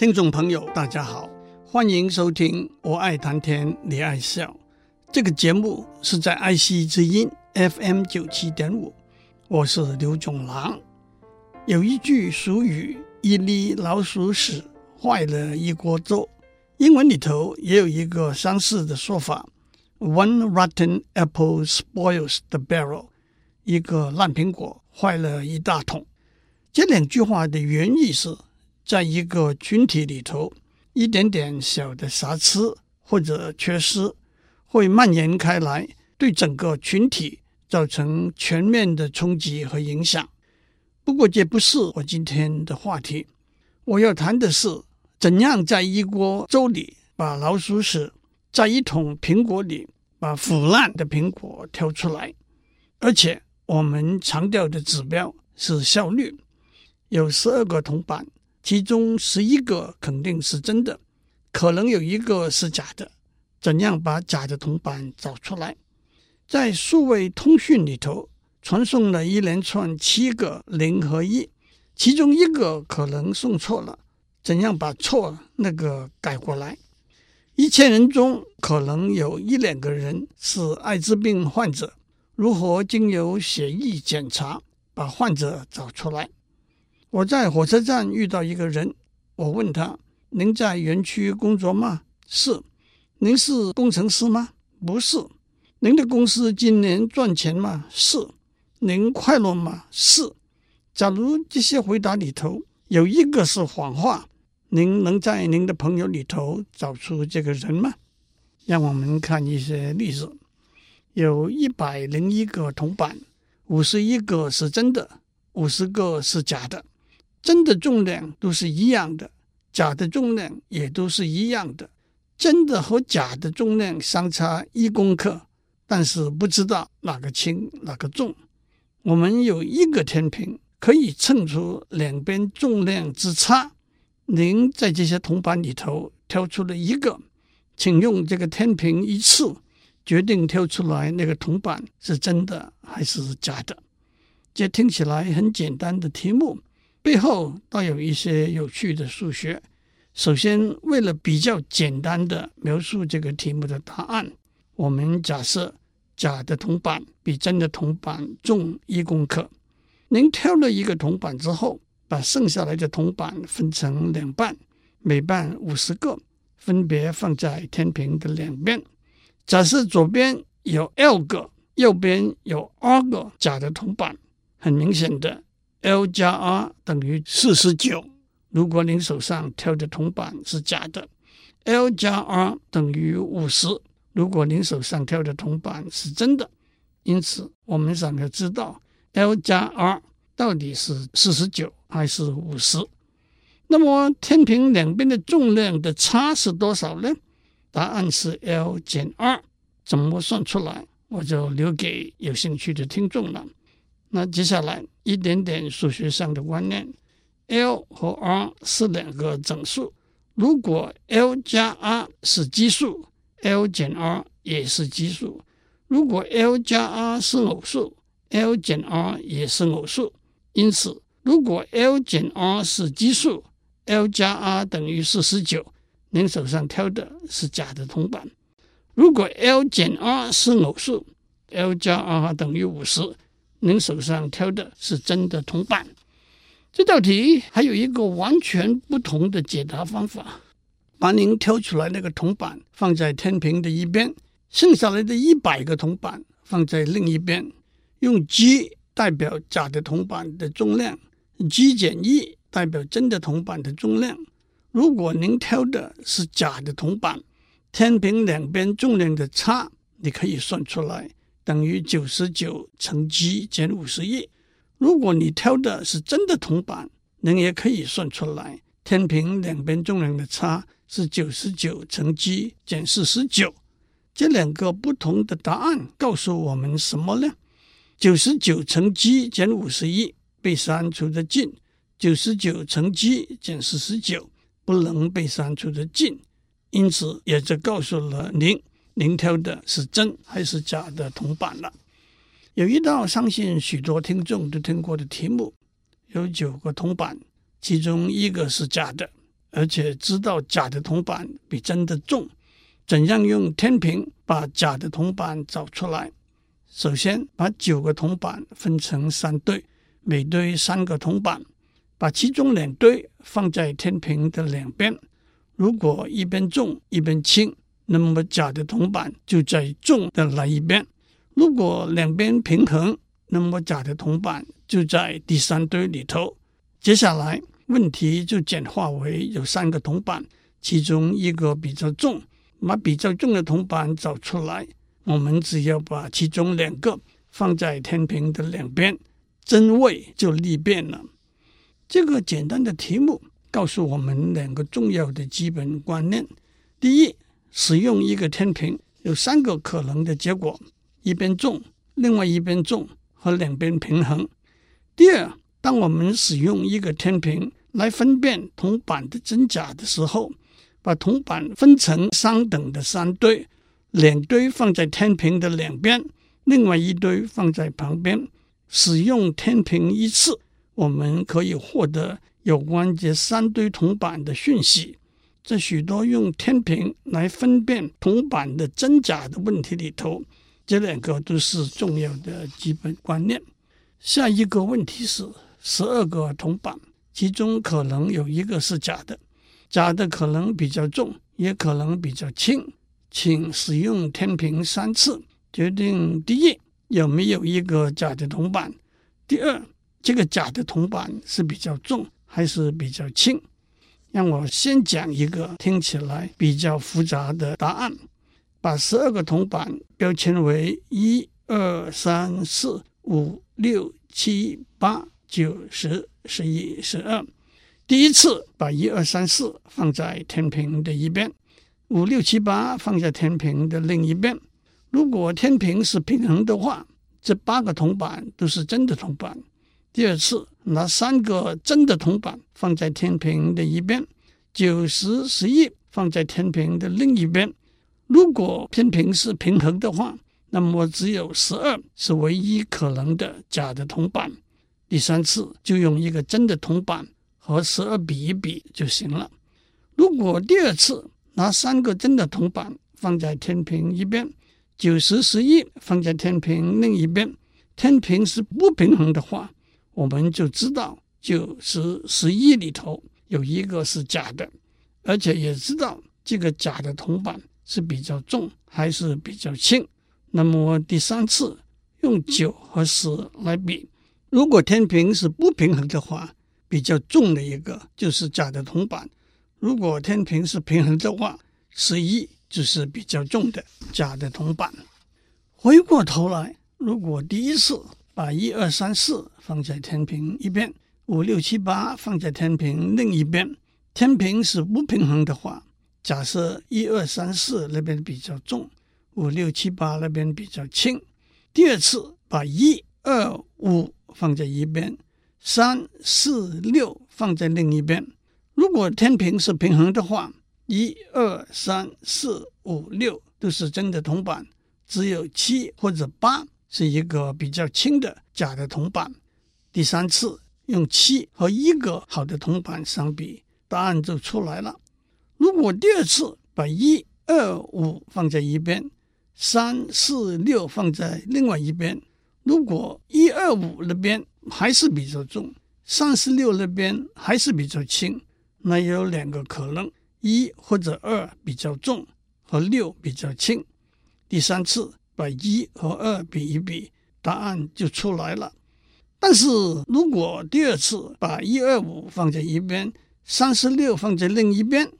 听众朋友，大家好，欢迎收听《我爱谈天，你爱笑》这个节目，是在爱惜之音 FM 九七点五，我是刘总郎。有一句俗语：“一粒老鼠屎坏了一锅粥。”英文里头也有一个相似的说法：“One rotten apple spoils the barrel。”一个烂苹果坏了一大桶。这两句话的原意是。在一个群体里头，一点点小的瑕疵或者缺失会蔓延开来，对整个群体造成全面的冲击和影响。不过，这不是我今天的话题。我要谈的是怎样在一锅粥里把老鼠屎，在一桶苹果里把腐烂的苹果挑出来。而且，我们强调的指标是效率。有十二个铜板。其中十一个肯定是真的，可能有一个是假的。怎样把假的铜板找出来？在数位通讯里头传送了一连串七个零和一，其中一个可能送错了。怎样把错那个改过来？一千人中可能有一两个人是艾滋病患者，如何经由血液检查把患者找出来？我在火车站遇到一个人，我问他：“您在园区工作吗？”“是。”“您是工程师吗？”“不是。”“您的公司今年赚钱吗？”“是。”“您快乐吗？”“是。”假如这些回答里头有一个是谎话，您能在您的朋友里头找出这个人吗？让我们看一些例子：有一百零一个铜板，五十一个是真的，五十个是假的。真的重量都是一样的，假的重量也都是一样的。真的和假的重量相差一公克，但是不知道哪个轻哪个重。我们有一个天平可以称出两边重量之差。您在这些铜板里头挑出了一个，请用这个天平一次决定挑出来那个铜板是真的还是假的。这听起来很简单的题目。背后倒有一些有趣的数学。首先，为了比较简单的描述这个题目的答案，我们假设假的铜板比真的铜板重一公克。您挑了一个铜板之后，把剩下来的铜板分成两半，每半五十个，分别放在天平的两边。假设左边有 L 个，右边有 R 个假的铜板，很明显的。L 加 R 等于四十九。如果您手上挑的铜板是假的，L 加 R 等于五十。如果您手上挑的铜板是真的，因此我们想要知道 L 加 R 到底是四十九还是五十。那么天平两边的重量的差是多少呢？答案是 L 减 R。怎么算出来？我就留给有兴趣的听众了。那接下来一点点数学上的观念，L 和 R 是两个整数，如果 L 加 R 是奇数，L 减 R 也是奇数；如果 L 加 R 是偶数，L 减 R 也是偶数。因此，如果 L 减 R 是奇数，L 加 R 等于四十九，您手上挑的是假的铜板；如果 L 减 R 是偶数，L 加 R 等于五十。您手上挑的是真的铜板，这道题还有一个完全不同的解答方法：把您挑出来那个铜板放在天平的一边，剩下来的一百个铜板放在另一边，用 G 代表假的铜板的重量，G 减一代表真的铜板的重量。如果您挑的是假的铜板，天平两边重量的差，你可以算出来。等于九十九乘 G 减五十一。如果你挑的是真的铜板，您也可以算出来，天平两边重量的差是九十九乘 G 减四十九。这两个不同的答案告诉我们什么呢？九十九乘 G 减五十一被删除的近，九十九乘 G 减四十九不能被删除的近，因此也就告诉了您。您挑的是真还是假的铜板了？有一道相信许多听众都听过的题目，有九个铜板，其中一个是假的，而且知道假的铜板比真的重，怎样用天平把假的铜板找出来？首先，把九个铜板分成三堆，每堆三个铜板，把其中两堆放在天平的两边。如果一边重一边轻，那么假的铜板就在重的那一边；如果两边平衡，那么假的铜板就在第三堆里头。接下来，问题就简化为有三个铜板，其中一个比较重，把比较重的铜板找出来。我们只要把其中两个放在天平的两边，真伪就立变了。这个简单的题目告诉我们两个重要的基本观念：第一，使用一个天平有三个可能的结果，一边重，另外一边重和两边平衡；第二，当我们使用一个天平来分辨铜板的真假的时候，把铜板分成相等的三堆。两堆放在天平的两边，另外一堆放在旁边。使用天平一次，我们可以获得有关这三堆铜板的讯息。在许多用天平来分辨铜板的真假的问题里头，这两个都是重要的基本观念。下一个问题是：十二个铜板，其中可能有一个是假的，假的可能比较重，也可能比较轻。请使用天平三次，决定第一有没有一个假的铜板；第二，这个假的铜板是比较重还是比较轻。让我先讲一个听起来比较复杂的答案：把十二个铜板标签为一二三四五六七八九十十一十二。第一次把一二三四放在天平的一边。五六七八放在天平的另一边。如果天平是平衡的话，这八个铜板都是真的铜板。第二次拿三个真的铜板放在天平的一边，九十十一放在天平的另一边。如果天平是平衡的话，那么只有十二是唯一可能的假的铜板。第三次就用一个真的铜板和十二比一比就行了。如果第二次，拿三个真的铜板放在天平一边，九十十一放在天平另一边。天平是不平衡的话，我们就知道九十十一里头有一个是假的，而且也知道这个假的铜板是比较重还是比较轻。那么第三次用九和十来比，如果天平是不平衡的话，比较重的一个就是假的铜板。如果天平是平衡的话，十一就是比较重的假的铜板。回过头来，如果第一次把一二三四放在天平一边，五六七八放在天平另一边，天平是不平衡的话，假设一二三四那边比较重，五六七八那边比较轻。第二次把一二五放在一边，三四六放在另一边。如果天平是平衡的话，一二三四五六都是真的铜板，只有七或者八是一个比较轻的假的铜板。第三次用七和一个好的铜板相比，答案就出来了。如果第二次把一二五放在一边，三四六放在另外一边，如果一二五那边还是比较重，三四六那边还是比较轻。那有两个可能：一或者二比较重，和六比较轻。第三次把一和二比一比，答案就出来了。但是如果第二次把一二五放在一边，三十六放在另一边，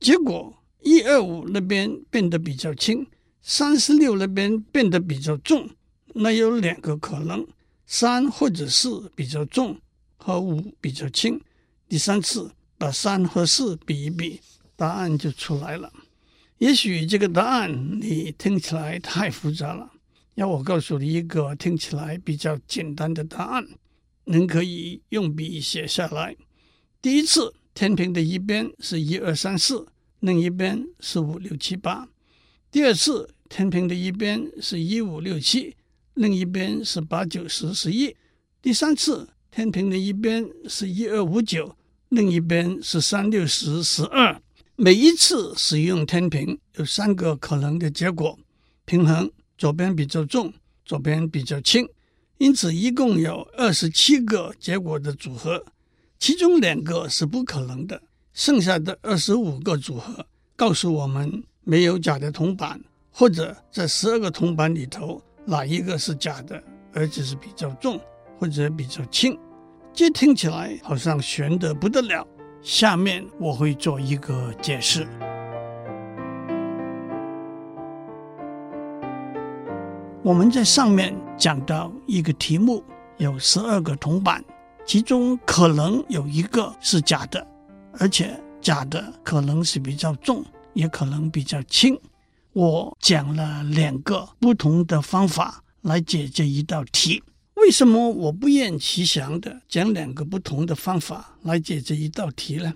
结果一二五那边变得比较轻，三十六那边变得比较重。那有两个可能：三或者四比较重，和五比较轻。第三次。把三和四比一比，答案就出来了。也许这个答案你听起来太复杂了，要我告诉你一个听起来比较简单的答案，您可以用笔写下来。第一次，天平的一边是一二三四，另一边是五六七八。第二次，天平的一边是一五六七，另一边是八九十十一。第三次，天平的一边是一二五九。另一边是三六十十二。每一次使用天平有三个可能的结果：平衡，左边比较重，左边比较轻。因此，一共有二十七个结果的组合，其中两个是不可能的，剩下的二十五个组合告诉我们没有假的铜板，或者在十二个铜板里头哪一个是假的，而且是比较重或者比较轻。这听起来好像玄得不得了。下面我会做一个解释。我们在上面讲到一个题目，有十二个铜板，其中可能有一个是假的，而且假的可能是比较重，也可能比较轻。我讲了两个不同的方法来解这一道题。为什么我不厌其详的讲两个不同的方法来解这一道题呢？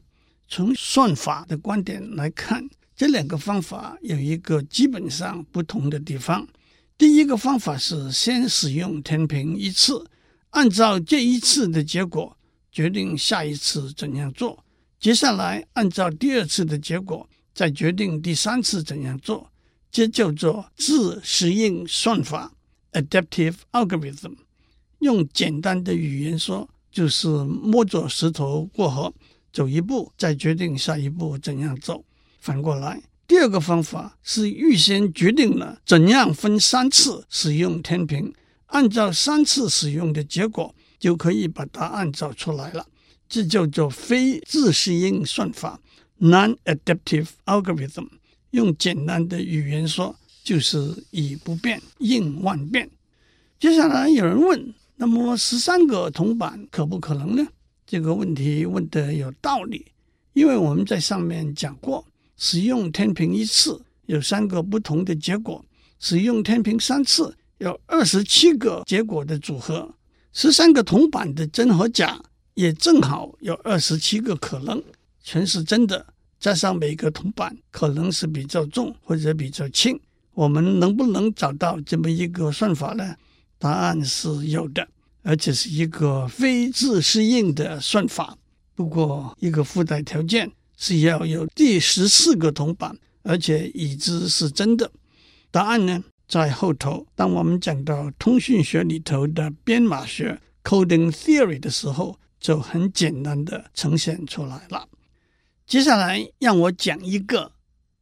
从算法的观点来看，这两个方法有一个基本上不同的地方。第一个方法是先使用天平一次，按照这一次的结果决定下一次怎样做，接下来按照第二次的结果再决定第三次怎样做，这叫做自适应算法 （adaptive algorithm）。用简单的语言说，就是摸着石头过河，走一步再决定下一步怎样走。反过来，第二个方法是预先决定了怎样分三次使用天平，按照三次使用的结果就可以把答案找出来了。这叫做非自适应算法 （non-adaptive algorithm）。用简单的语言说，就是以不变应万变。接下来有人问。那么十三个铜板可不可能呢？这个问题问得有道理，因为我们在上面讲过，使用天平一次有三个不同的结果，使用天平三次有二十七个结果的组合，十三个铜板的真和假也正好有二十七个可能，全是真的，加上每个铜板可能是比较重或者比较轻，我们能不能找到这么一个算法呢？答案是有的，而且是一个非自适应的算法。不过，一个附带条件是要有第十四个铜板，而且已知是真的。答案呢，在后头。当我们讲到通讯学里头的编码学 （coding theory） 的时候，就很简单的呈现出来了。接下来，让我讲一个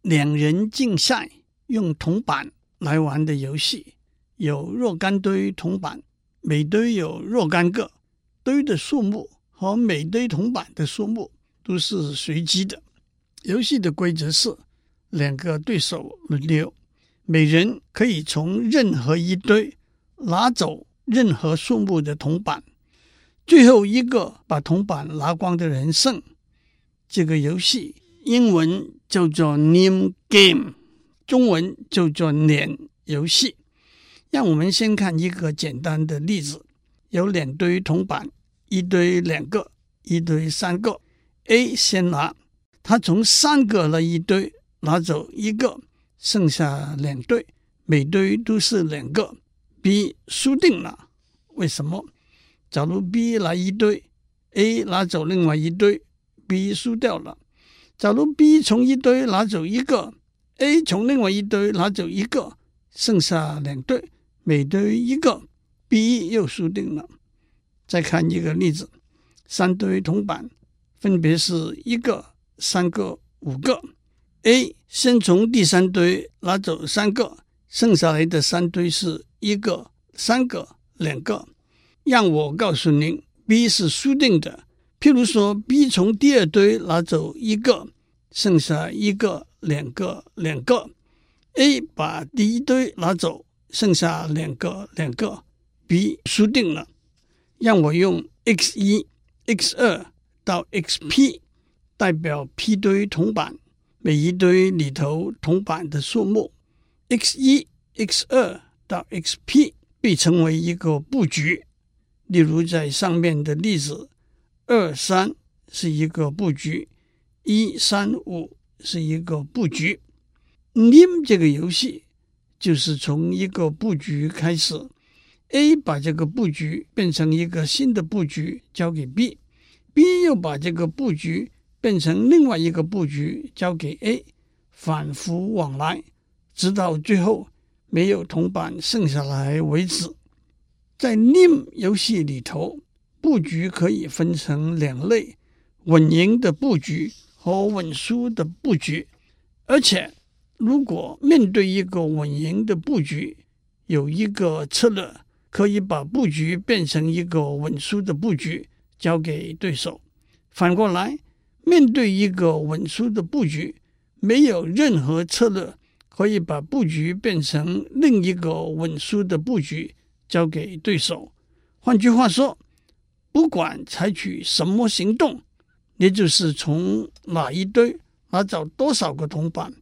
两人竞赛用铜板来玩的游戏。有若干堆铜板，每堆有若干个，堆的数目和每堆铜板的数目都是随机的。游戏的规则是两个对手轮流，每人可以从任何一堆拿走任何数目的铜板，最后一个把铜板拿光的人胜。这个游戏英文叫做 Name Game，中文叫做脸游戏。让我们先看一个简单的例子：有两堆铜板，一堆两个，一堆三个。A 先拿，他从三个那一堆拿走一个，剩下两堆，每堆都是两个。B 输定了，为什么？假如 B 拿一堆，A 拿走另外一堆，B 输掉了。假如 B 从一堆拿走一个，A 从另外一堆拿走一个，剩下两堆。每堆一个，B 又输定了。再看一个例子，三堆铜板，分别是一个、三个、五个。A 先从第三堆拿走三个，剩下来的三堆是一个、三个、两个。让我告诉您，B 是输定的。譬如说，B 从第二堆拿走一个，剩下一个、两个、两个。A 把第一堆拿走。剩下两个，两个，B 输定了。让我用 x 一、x 二到 xp 代表 p 堆铜板，每一堆里头铜板的数目。x 一、x 二到 xp 被称为一个布局。例如在上面的例子，二三是一个布局，一三五是一个布局。Nim 这个游戏。就是从一个布局开始，A 把这个布局变成一个新的布局交给 B，B 又把这个布局变成另外一个布局交给 A，反复往来，直到最后没有铜板剩下来为止。在 NIM 游戏里头，布局可以分成两类：稳赢的布局和稳输的布局。而且，如果面对一个稳赢的布局，有一个策略可以把布局变成一个稳输的布局，交给对手。反过来，面对一个稳输的布局，没有任何策略可以把布局变成另一个稳输的布局，交给对手。换句话说，不管采取什么行动，也就是从哪一堆拿走多少个铜板，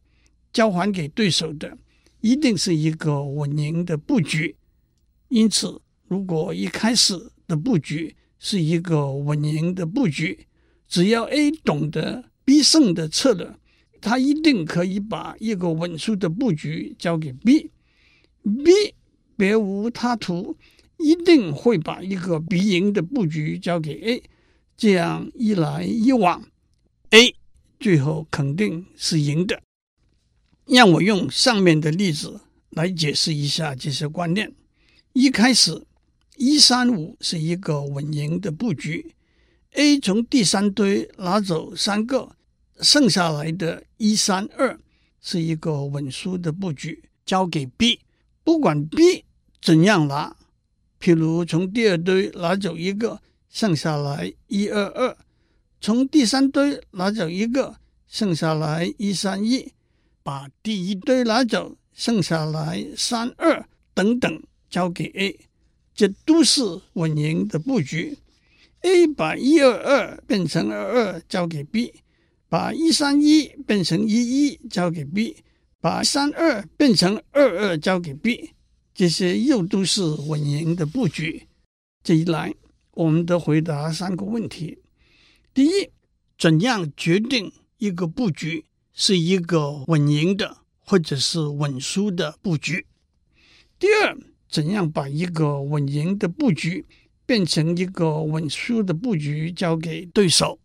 交还给对手的，一定是一个稳赢的布局。因此，如果一开始的布局是一个稳赢的布局，只要 A 懂得必胜的策略，他一定可以把一个稳输的布局交给 B。B 别无他途，一定会把一个必赢的布局交给 A。这样一来一往，A 最后肯定是赢的。让我用上面的例子来解释一下这些观念。一开始，一三五是一个稳赢的布局，A 从第三堆拿走三个，剩下来的一三二是一个稳输的布局，交给 B。不管 B 怎样拿，譬如从第二堆拿走一个，剩下来一二二；从第三堆拿走一个，剩下来一三一。把第一堆拿走，剩下来三二等等交给 A，这都是稳赢的布局。A 把一二二变成二二交给 B，把一三一变成一一交给 B，把三二变成二二交给 B，这些又都是稳赢的布局。这一来，我们得回答三个问题：第一，怎样决定一个布局？是一个稳赢的或者是稳输的布局。第二，怎样把一个稳赢的布局变成一个稳输的布局交给对手？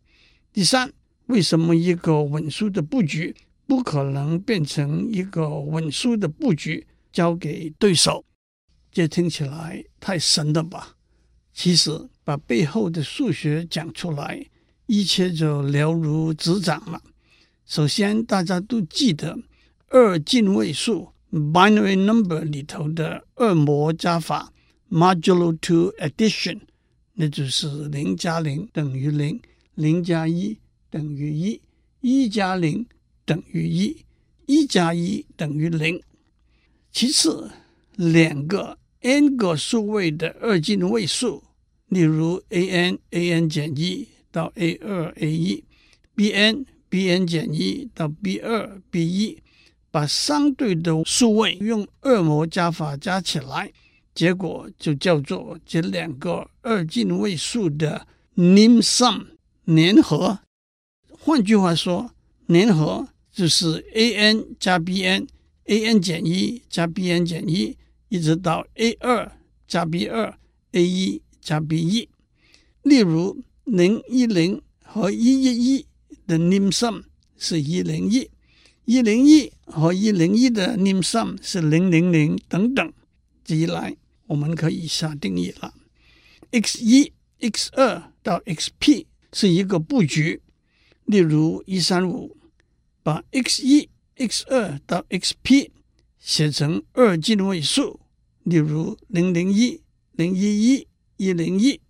第三，为什么一个稳输的布局不可能变成一个稳输的布局交给对手？这听起来太神了吧？其实把背后的数学讲出来，一切就了如指掌了。首先，大家都记得二进位数 （binary number） 里头的二模加法 （modulo two addition），那就是零加零等于零，零加一等于一，一加零等于一，一加一等于零。其次，两个 n 个数位的二进位数，例如 a n a n 减一到 a 二 a 一，b n。B n 减一到 b 二 b 一，把相对的数位用二模加法加起来，结果就叫做这两个二进位数的 nim sum 联合。换句话说，联合就是 a n 加 b n，a n 减一加 b n 减一，一直到 a 二加 b 二，a 一加 b 一。例如零一零和一一一。的 nim sum 是一零一，一零一和一零一的 nim sum 是零零零等等。这一来，我们可以下定义了：x 一、x 二到 xp 是一个布局。例如一三五，把 x 一、x 二到 xp 写成二进位数，例如零零一、零一一、一零一，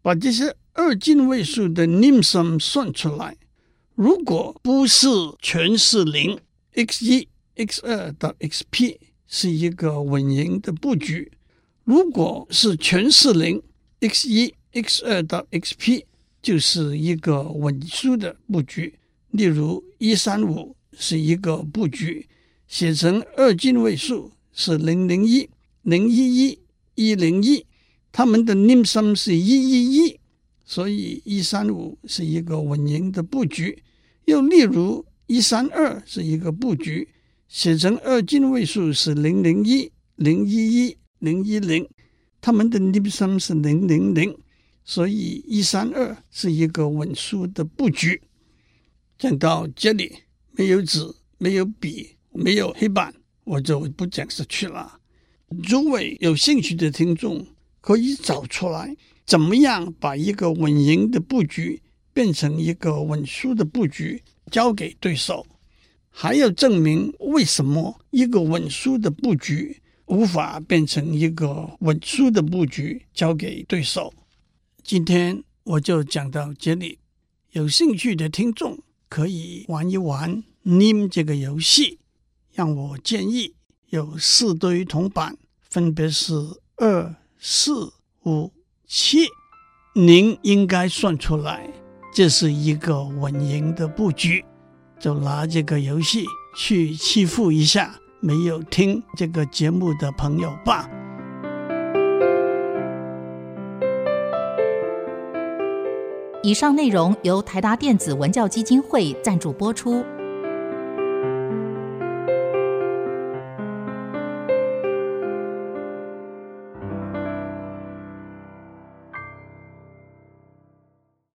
把这些二进位数的 nim sum 算出来。如果不是全是零，x 一、x 二到 xp 是一个稳赢的布局；如果是全是零，x 一、x 二到 xp 就是一个稳输的布局。例如一三五是一个布局，写成二进位数是零零一、零一一、一零一，它们的 nim sum 是一一一，所以一三五是一个稳赢的布局。又例如，一三二是一个布局，写成二进位数是零零一、零一一、零一零，它们的 NIBS 是零零零，所以一三二是一个稳输的布局。讲到这里，没有纸，没有笔，没有黑板，我就不讲下去了。诸位有兴趣的听众可以找出来，怎么样把一个稳赢的布局变成一个稳输的布局，交给对手，还要证明为什么一个稳输的布局无法变成一个稳输的布局，交给对手。今天我就讲到这里，有兴趣的听众。可以玩一玩 NIM 这个游戏，让我建议有四堆铜板，分别是二、四、五、七，您应该算出来，这是一个稳赢的布局，就拿这个游戏去欺负一下没有听这个节目的朋友吧。以上内容由台达电子文教基金会赞助播出。